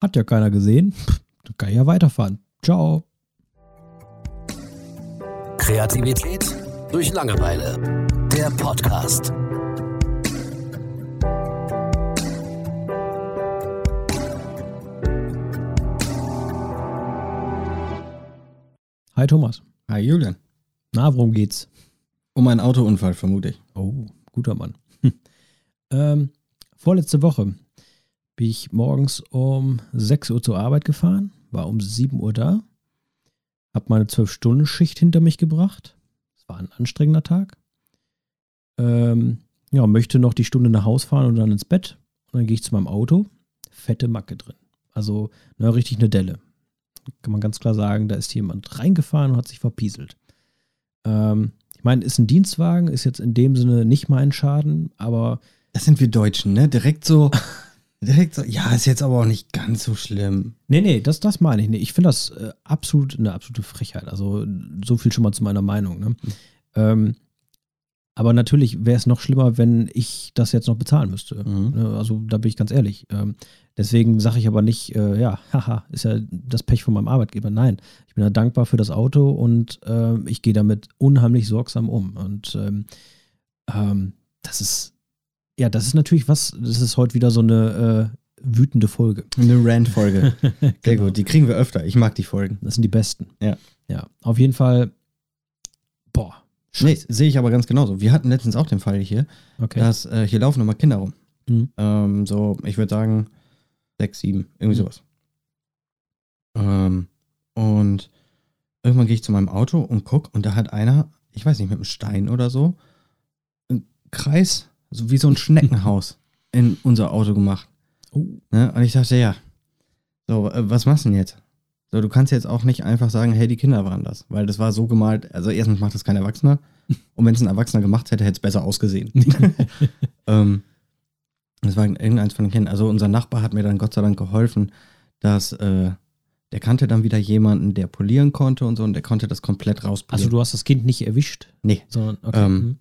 Hat ja keiner gesehen. Dann kann ich ja weiterfahren. Ciao. Kreativität durch Langeweile. Der Podcast. Hi Thomas. Hi Julian. Na, worum geht's? Um einen Autounfall, vermute ich. Oh, guter Mann. ähm, vorletzte Woche bin ich morgens um 6 Uhr zur Arbeit gefahren, war um 7 Uhr da, habe meine 12-Stunden-Schicht hinter mich gebracht. Es war ein anstrengender Tag. Ähm, ja, möchte noch die Stunde nach Hause fahren und dann ins Bett. Und dann gehe ich zu meinem Auto. Fette Macke drin. Also, na, richtig eine Delle. Kann man ganz klar sagen, da ist jemand reingefahren und hat sich verpieselt. Ähm, ich meine, ist ein Dienstwagen, ist jetzt in dem Sinne nicht mein Schaden, aber. Das sind wir Deutschen, ne? Direkt so. direkt so. Ja, ist jetzt aber auch nicht ganz so schlimm. Nee, nee, das, das meine ich nicht. Ich finde das äh, absolut eine absolute Frechheit. Also, so viel schon mal zu meiner Meinung, ne? Mhm. Ähm, aber natürlich wäre es noch schlimmer, wenn ich das jetzt noch bezahlen müsste. Mhm. Ne, also da bin ich ganz ehrlich. Ähm, deswegen sage ich aber nicht, äh, ja, haha, ist ja das Pech von meinem Arbeitgeber. Nein, ich bin ja dankbar für das Auto und äh, ich gehe damit unheimlich sorgsam um. Und ähm, ähm, das ist, ja, das ist natürlich was, das ist heute wieder so eine äh, wütende Folge. Eine Rant-Folge. Sehr genau. gut, die kriegen wir öfter. Ich mag die Folgen. Das sind die besten. Ja. Ja, auf jeden Fall, boah, Nee, sehe ich aber ganz genauso. Wir hatten letztens auch den Fall hier, okay. dass äh, hier laufen nochmal Kinder rum. Mhm. Ähm, so, ich würde sagen, sechs, sieben, irgendwie mhm. sowas. Ähm, und irgendwann gehe ich zu meinem Auto und gucke und da hat einer, ich weiß nicht, mit einem Stein oder so, einen Kreis, so wie so ein Schneckenhaus in unser Auto gemacht. Oh. Ne? Und ich dachte, ja, so, äh, was machst du denn jetzt? So, du kannst jetzt auch nicht einfach sagen, hey, die Kinder waren das, weil das war so gemalt. Also erstens macht das kein Erwachsener und wenn es ein Erwachsener gemacht hätte, hätte es besser ausgesehen. ähm, das war irgendeins von den Kindern. Also unser Nachbar hat mir dann Gott sei Dank geholfen, dass äh, der kannte dann wieder jemanden, der polieren konnte und so und der konnte das komplett rauspolieren. Also du hast das Kind nicht erwischt? Nee. Sondern, okay. Ähm, mhm.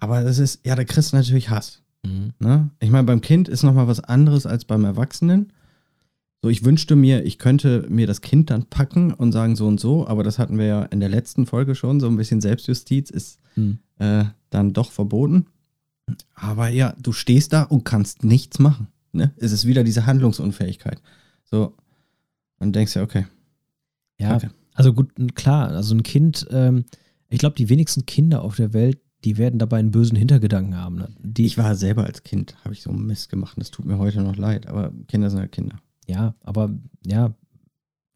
Aber das ist, ja, da kriegst du natürlich Hass. Mhm. Ne? Ich meine, beim Kind ist nochmal was anderes als beim Erwachsenen. So, ich wünschte mir, ich könnte mir das Kind dann packen und sagen so und so, aber das hatten wir ja in der letzten Folge schon, so ein bisschen Selbstjustiz ist hm. äh, dann doch verboten. Aber ja, du stehst da und kannst nichts machen. Ne? Es ist wieder diese Handlungsunfähigkeit. So, und denkst ja, okay. Ja, okay. also gut, klar, also ein Kind, ähm, ich glaube, die wenigsten Kinder auf der Welt, die werden dabei einen bösen Hintergedanken haben. Ne? Die ich war selber als Kind, habe ich so einen Mist gemacht. Das tut mir heute noch leid, aber Kinder sind ja Kinder. Ja, aber ja,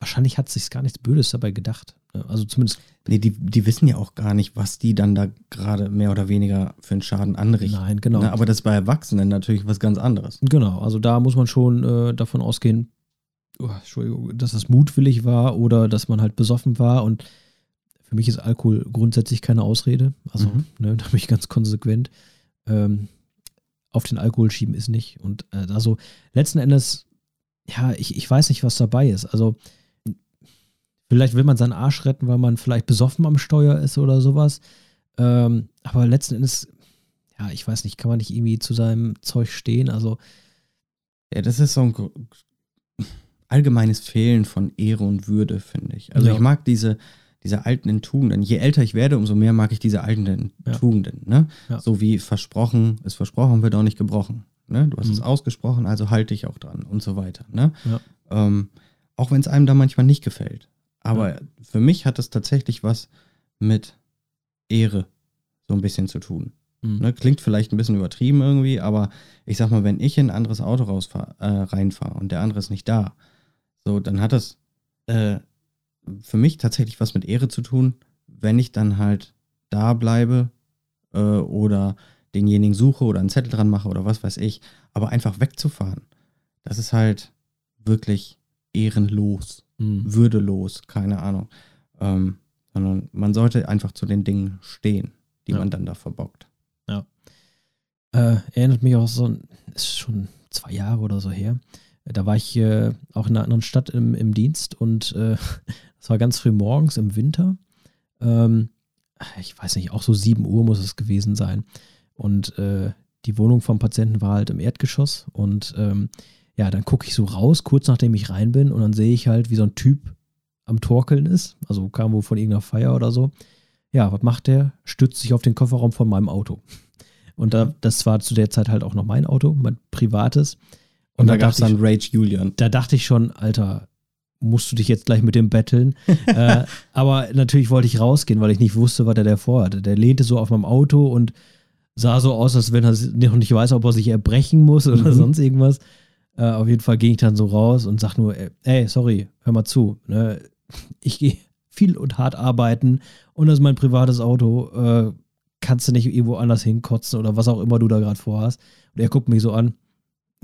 wahrscheinlich hat sich gar nichts Böses dabei gedacht. Ne? Also zumindest. Nee, die, die wissen ja auch gar nicht, was die dann da gerade mehr oder weniger für einen Schaden anrichten. Nein, genau. Na, aber das ist bei Erwachsenen natürlich was ganz anderes. Genau, also da muss man schon äh, davon ausgehen, oh, Entschuldigung, dass das mutwillig war oder dass man halt besoffen war. Und für mich ist Alkohol grundsätzlich keine Ausrede. Also Mhm. ne, da bin ich ganz konsequent. Ähm, auf den Alkohol schieben ist nicht. Und äh, also letzten Endes ja, ich, ich weiß nicht, was dabei ist. Also, vielleicht will man seinen Arsch retten, weil man vielleicht besoffen am Steuer ist oder sowas. Ähm, aber letzten Endes, ja, ich weiß nicht, kann man nicht irgendwie zu seinem Zeug stehen? Also. Ja, das ist so ein allgemeines Fehlen von Ehre und Würde, finde ich. Also, Ja. ich mag diese, diese alten Tugenden. Je älter ich werde, umso mehr mag ich diese alten Ja. Tugenden. Ne? Ja. So wie versprochen, ist versprochen, wird auch nicht gebrochen. Ne? Du hast Mhm. es ausgesprochen, also halte ich auch dran und so weiter. Ne? Ja. Ähm, auch wenn es einem da manchmal nicht gefällt. Aber für mich hat das tatsächlich was mit Ehre so ein bisschen zu tun. mh. Ne? Klingt vielleicht ein bisschen übertrieben irgendwie, aber ich sag mal, wenn ich in ein anderes Auto rausfahr, äh, reinfahre und der andere ist nicht da, so, dann hat das äh, für mich tatsächlich was mit Ehre zu tun, wenn ich dann halt da bleibe äh, oder denjenigen suche oder einen Zettel dran mache oder was weiß ich, aber einfach wegzufahren, das ist halt wirklich ehrenlos, Mh. würdelos, keine Ahnung. Ähm, sondern man sollte einfach zu den Dingen stehen, die Ja. man dann da verbockt. Äh, erinnert mich auch so, ist schon zwei Jahre oder so her. Da war ich äh, auch in einer anderen Stadt im, im Dienst und äh, es war ganz früh morgens im Winter. Ähm, ich weiß nicht, auch so 7 Uhr muss es gewesen sein. Und äh, die Wohnung vom Patienten war halt im Erdgeschoss und ähm, ja, dann gucke ich so raus, kurz nachdem ich rein bin, und dann sehe ich halt, wie so ein Typ am Torkeln ist. Also kam wohl von irgendeiner Feier oder so. Ja, was macht der? Stützt sich auf den Kofferraum von meinem Auto. Und da, das war zu der Zeit halt auch noch mein Auto, mein privates. Und, und da, da gab es dann Rage Julian. Da dachte ich schon, Alter, musst du dich jetzt gleich mit dem betteln. äh, aber natürlich wollte ich rausgehen, weil ich nicht wusste, was er da vorhatte. Der lehnte so auf meinem Auto und sah so aus, als wenn er noch nicht weiß, ob er sich erbrechen muss oder mhm. sonst irgendwas. Äh, auf jeden Fall ging ich dann so raus und sag nur, ey, sorry, hör mal zu. Ne? Ich gehe viel und hart arbeiten und das ist mein privates Auto. Äh, kannst du nicht irgendwo anders hinkotzen oder was auch immer du da gerade vorhast. Und er guckt mich so an.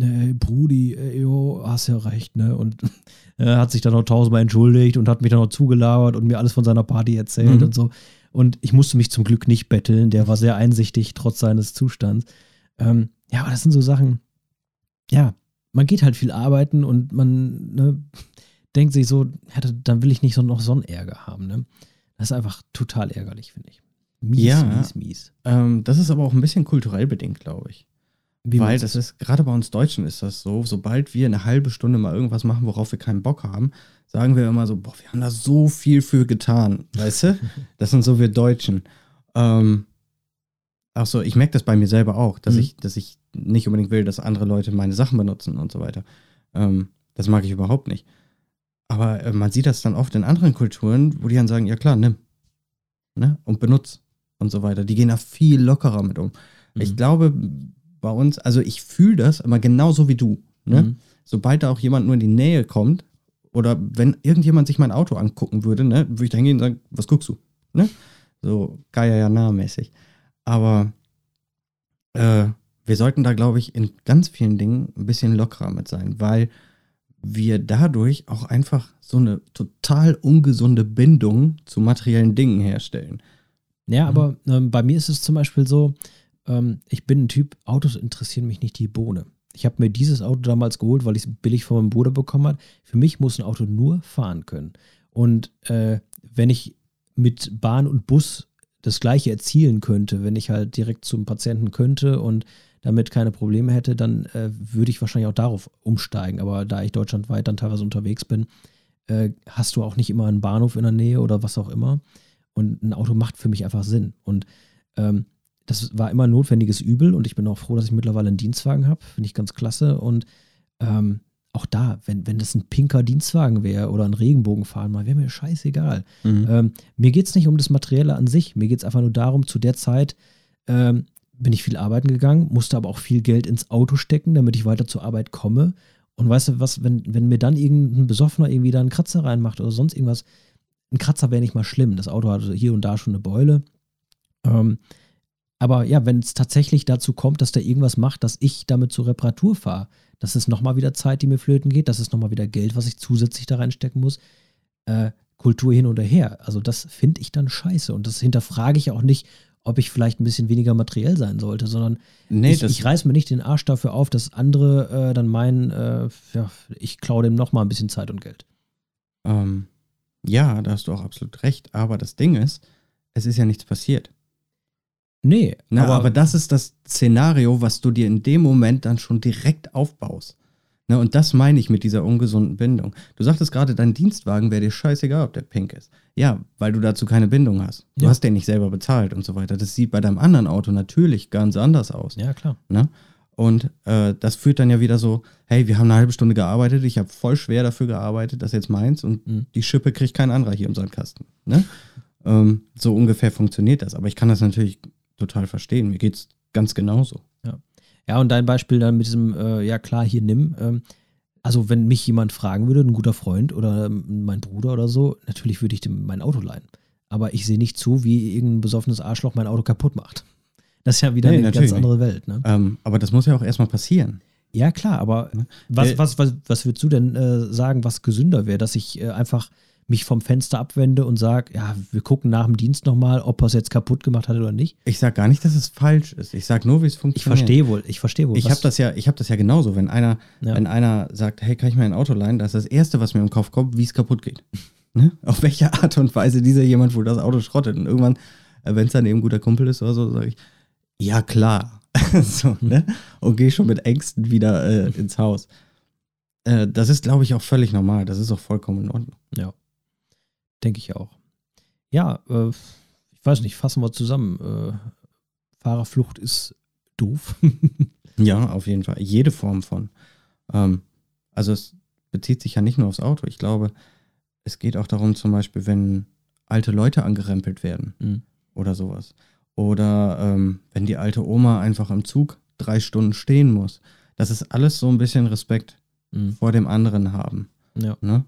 Ey, Brudi, ey, jo, hast ja recht, ne? Und er hat sich dann noch tausendmal entschuldigt und hat mich dann noch zugelabert und mir alles von seiner Party erzählt mhm. und so. Und ich musste mich zum Glück nicht betteln. Der war sehr einsichtig, trotz seines Zustands. Ähm, ja, aber das sind so Sachen, ja, man geht halt viel arbeiten und man ne, denkt sich so, ja, dann will ich nicht so noch so einen Ärger haben. Ne? Das ist einfach total ärgerlich, finde ich. Mies, ja, mies, mies. Ähm, das ist aber auch ein bisschen kulturell bedingt, glaube ich. Wie Weil das ist, gerade bei uns Deutschen ist das so, sobald wir eine halbe Stunde mal irgendwas machen, worauf wir keinen Bock haben, sagen wir immer so, boah, wir haben da so viel für getan, weißt du? Das sind so wir Deutschen. Ähm, ach so, ich merke das bei mir selber auch, dass mhm. ich, dass ich nicht unbedingt will, dass andere Leute meine Sachen benutzen und so weiter. Ähm, das mag ich überhaupt nicht. Aber äh, man sieht das dann oft in anderen Kulturen, wo die dann sagen, ja klar, nimm. Ne? Und benutz und so weiter. Die gehen da viel lockerer mit um. Mhm. Ich glaube, bei uns, also ich fühle das immer genauso wie du. Ne? Mhm. Sobald da auch jemand nur in die Nähe kommt, oder wenn irgendjemand sich mein Auto angucken würde, ne, würde ich da hingehen und sagen, was guckst du? Ne? So Gaia ja mäßig. Aber äh, wir sollten da, glaube ich, in ganz vielen Dingen ein bisschen lockerer mit sein, weil wir dadurch auch einfach so eine total ungesunde Bindung zu materiellen Dingen herstellen. Ja, aber ähm, bei mir ist es zum Beispiel so, ähm, ich bin ein Typ, Autos interessieren mich nicht die Bohne. Ich habe mir dieses Auto damals geholt, weil ich es billig von meinem Bruder bekommen habe. Für mich muss ein Auto nur fahren können. Und äh, wenn ich mit Bahn und Bus das gleiche erzielen könnte, wenn ich halt direkt zum Patienten könnte und damit keine Probleme hätte, dann äh, würde ich wahrscheinlich auch darauf umsteigen. Aber da ich deutschlandweit dann teilweise unterwegs bin, äh, hast du auch nicht immer einen Bahnhof in der Nähe oder was auch immer. Und ein Auto macht für mich einfach Sinn. Und ähm, das war immer ein notwendiges Übel und ich bin auch froh, dass ich mittlerweile einen Dienstwagen habe. Finde ich ganz klasse. Und ähm, auch da, wenn, wenn das ein pinker Dienstwagen wäre oder ein Regenbogenfahren mal, wäre mir scheißegal. Mhm. Ähm, mir geht es nicht um das Materielle an sich. Mir geht es einfach nur darum, zu der Zeit ähm, bin ich viel arbeiten gegangen, musste aber auch viel Geld ins Auto stecken, damit ich weiter zur Arbeit komme. Und weißt du was, wenn, wenn mir dann irgendein Besoffener irgendwie da einen Kratzer reinmacht oder sonst irgendwas, ein Kratzer wäre nicht mal schlimm. Das Auto hatte hier und da schon eine Beule. Ähm, aber ja, wenn es tatsächlich dazu kommt, dass der irgendwas macht, dass ich damit zur Reparatur fahre, das ist nochmal wieder Zeit, die mir flöten geht, das ist nochmal wieder Geld, was ich zusätzlich da reinstecken muss. Äh, Kultur hin oder her. Also das finde ich dann scheiße. Und das hinterfrage ich auch nicht, ob ich vielleicht ein bisschen weniger materiell sein sollte, sondern nee, ich, ich reiß mir nicht den Arsch dafür auf, dass andere äh, dann meinen, äh, ja, ich klaue dem nochmal ein bisschen Zeit und Geld. Ähm, ja, da hast du auch absolut recht. Aber das Ding ist, es ist ja nichts passiert. Nee. Na, aber, aber das ist das Szenario, was du dir in dem Moment dann schon direkt aufbaust. Na, und das meine ich mit dieser ungesunden Bindung. Du sagtest gerade, dein Dienstwagen wäre dir scheißegal, ob der pink ist. Ja, weil du dazu keine Bindung hast. Du ja. hast den nicht selber bezahlt und so weiter. Das sieht bei deinem anderen Auto natürlich ganz anders aus. Ja, klar. Ne? Und äh, das führt dann ja wieder so, hey, wir haben eine halbe Stunde gearbeitet, ich habe voll schwer dafür gearbeitet, das ist jetzt meins und mhm. die Schippe kriegt kein anderer hier im Sandkasten. Ne? ähm, so ungefähr funktioniert das. Aber ich kann das natürlich total verstehen. Mir geht es ganz genauso. Ja. ja, und dein Beispiel dann mit diesem, äh, ja klar, hier nimm. Ähm, also, wenn mich jemand fragen würde, ein guter Freund oder ähm, mein Bruder oder so, natürlich würde ich dem mein Auto leihen. Aber ich sehe nicht zu, wie irgendein besoffenes Arschloch mein Auto kaputt macht. Das ist ja wieder nee, eine ganz andere. Welt. Ne? Ähm, aber das muss ja auch erstmal passieren. Ja, klar, aber ne? was, was, was, was würdest du denn äh, sagen, was gesünder wäre, dass ich äh, einfach mich vom Fenster abwende und sage, ja, wir gucken nach dem Dienst nochmal, ob er es jetzt kaputt gemacht hat oder nicht. Ich sage gar nicht, dass es falsch ist. Ich sage nur, wie es funktioniert. Ich verstehe wohl, ich verstehe wohl. Ich habe das ja, ich habe das ja genauso. Wenn einer, ja. wenn einer sagt, hey, kann ich mir ein Auto leihen, das ist das Erste, was mir im Kopf kommt, wie es kaputt geht. ne? Auf welche Art und Weise dieser jemand wohl das Auto schrottet. Und irgendwann, äh, wenn es dann eben ein guter Kumpel ist oder so, sage ich, ja klar. so, ne? Und gehe schon mit Ängsten wieder äh, ins Haus. äh, das ist, glaube ich, auch völlig normal. Das ist auch vollkommen in Ordnung. Ja. Denke ich auch. Ja, äh, ich weiß nicht, fassen wir zusammen. Äh, Fahrerflucht ist doof. ja, auf jeden Fall. Jede Form von. Ähm, also es bezieht sich ja nicht nur aufs Auto. Ich glaube, es geht auch darum, zum Beispiel, wenn alte Leute angerempelt werden Mhm. oder sowas. Oder ähm, wenn die alte Oma einfach im Zug drei Stunden stehen muss. Das ist alles so ein bisschen Respekt Mhm. vor dem anderen haben. Ja. Ne?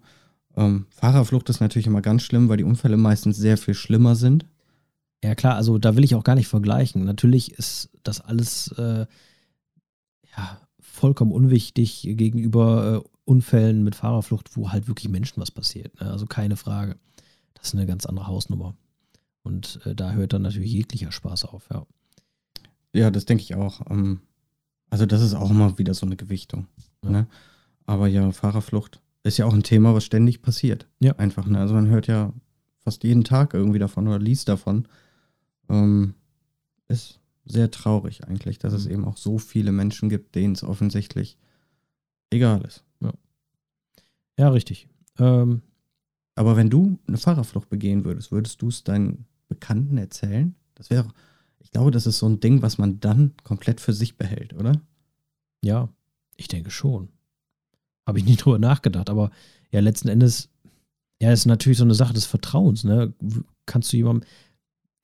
Ähm, Fahrerflucht ist natürlich immer ganz schlimm, weil die Unfälle meistens sehr viel schlimmer sind. Ja, klar, also da will ich auch gar nicht vergleichen. Natürlich ist das alles äh, ja, vollkommen unwichtig gegenüber äh, Unfällen mit Fahrerflucht, wo halt wirklich Menschen was passiert. Ne? Also keine Frage. Das ist eine ganz andere Hausnummer. Und äh, da hört dann natürlich jeglicher Spaß auf, ja. Ja, das denke ich auch. Ähm, also das ist auch immer wieder so eine Gewichtung. Ja. Ne? Aber ja, Fahrerflucht ist ja auch ein Thema, was ständig passiert. Ja. Einfach. Ne? Also man hört ja fast jeden Tag irgendwie davon oder liest davon. Ähm, ist sehr traurig eigentlich, dass es Mhm. eben auch so viele Menschen gibt, denen es offensichtlich egal ist. Ja, richtig. Ähm, Aber wenn du eine Fahrerflucht begehen würdest, würdest du es deinen Bekannten erzählen? Das wäre, ich glaube, das ist so ein Ding, was man dann komplett für sich behält, oder? ja, ich denke schon. Habe ich nie drüber nachgedacht, aber ja, letzten Endes, ja, ist natürlich so eine Sache des Vertrauens, ne? Kannst du jemandem,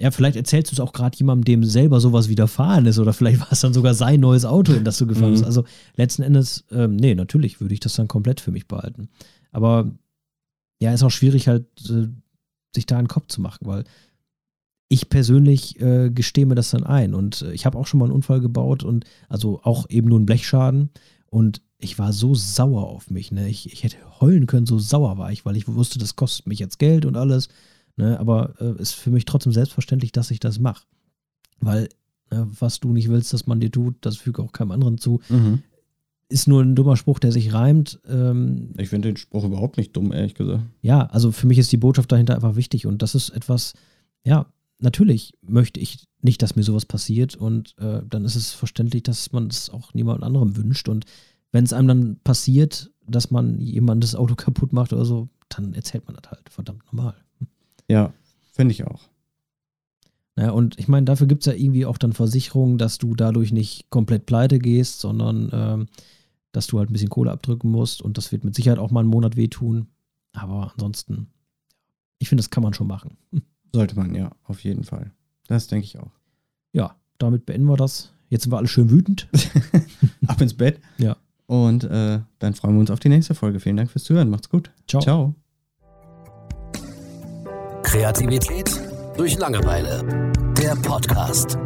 ja, vielleicht erzählst du es auch gerade jemandem, dem selber sowas widerfahren ist, oder vielleicht war es dann sogar sein neues Auto, in das du gefahren Mhm. bist. Also letzten Endes, ähm, nee, natürlich würde ich das dann komplett für mich behalten. Aber ja, ist auch schwierig halt, äh, sich da einen Kopf zu machen, weil ich persönlich äh, gestehe mir das dann ein. Und äh, ich habe auch schon mal einen Unfall gebaut und also auch eben nur einen Blechschaden. Und ich war so sauer auf mich. Ne? Ich, ich hätte heulen können, so sauer war ich, weil ich wusste, das kostet mich jetzt Geld und alles. Ne? Aber äh, ist für mich trotzdem selbstverständlich, dass ich das mache. Weil ne, was du nicht willst, dass man dir tut, das füge auch keinem anderen zu. Ist nur ein dummer Spruch, der sich reimt. Ähm, Ich finde den Spruch überhaupt nicht dumm, ehrlich gesagt. ja, also für mich ist die Botschaft dahinter einfach wichtig und das ist etwas, ja, natürlich möchte ich nicht, dass mir sowas passiert und äh, dann ist es verständlich, dass man es auch niemand anderem wünscht und wenn es einem dann passiert, dass man jemand das Auto kaputt macht oder so, dann erzählt man das halt, verdammt normal. Ja, finde ich auch. Naja, und ich meine, dafür gibt es ja irgendwie auch dann Versicherungen, dass du dadurch nicht komplett pleite gehst, sondern ähm, dass du halt ein bisschen Kohle abdrücken musst und das wird mit Sicherheit auch mal einen Monat wehtun. Aber ansonsten, ich finde, das kann man schon machen. Sollte man, ja, auf jeden Fall. Das denke ich auch. Ja, damit beenden wir das. Jetzt sind wir alle schön wütend. Ab ins Bett. Ja. Und äh, dann freuen wir uns auf die nächste Folge. Vielen Dank fürs Zuhören. Macht's gut. Ciao. Ciao. Kreativität durch Langeweile. Der Podcast.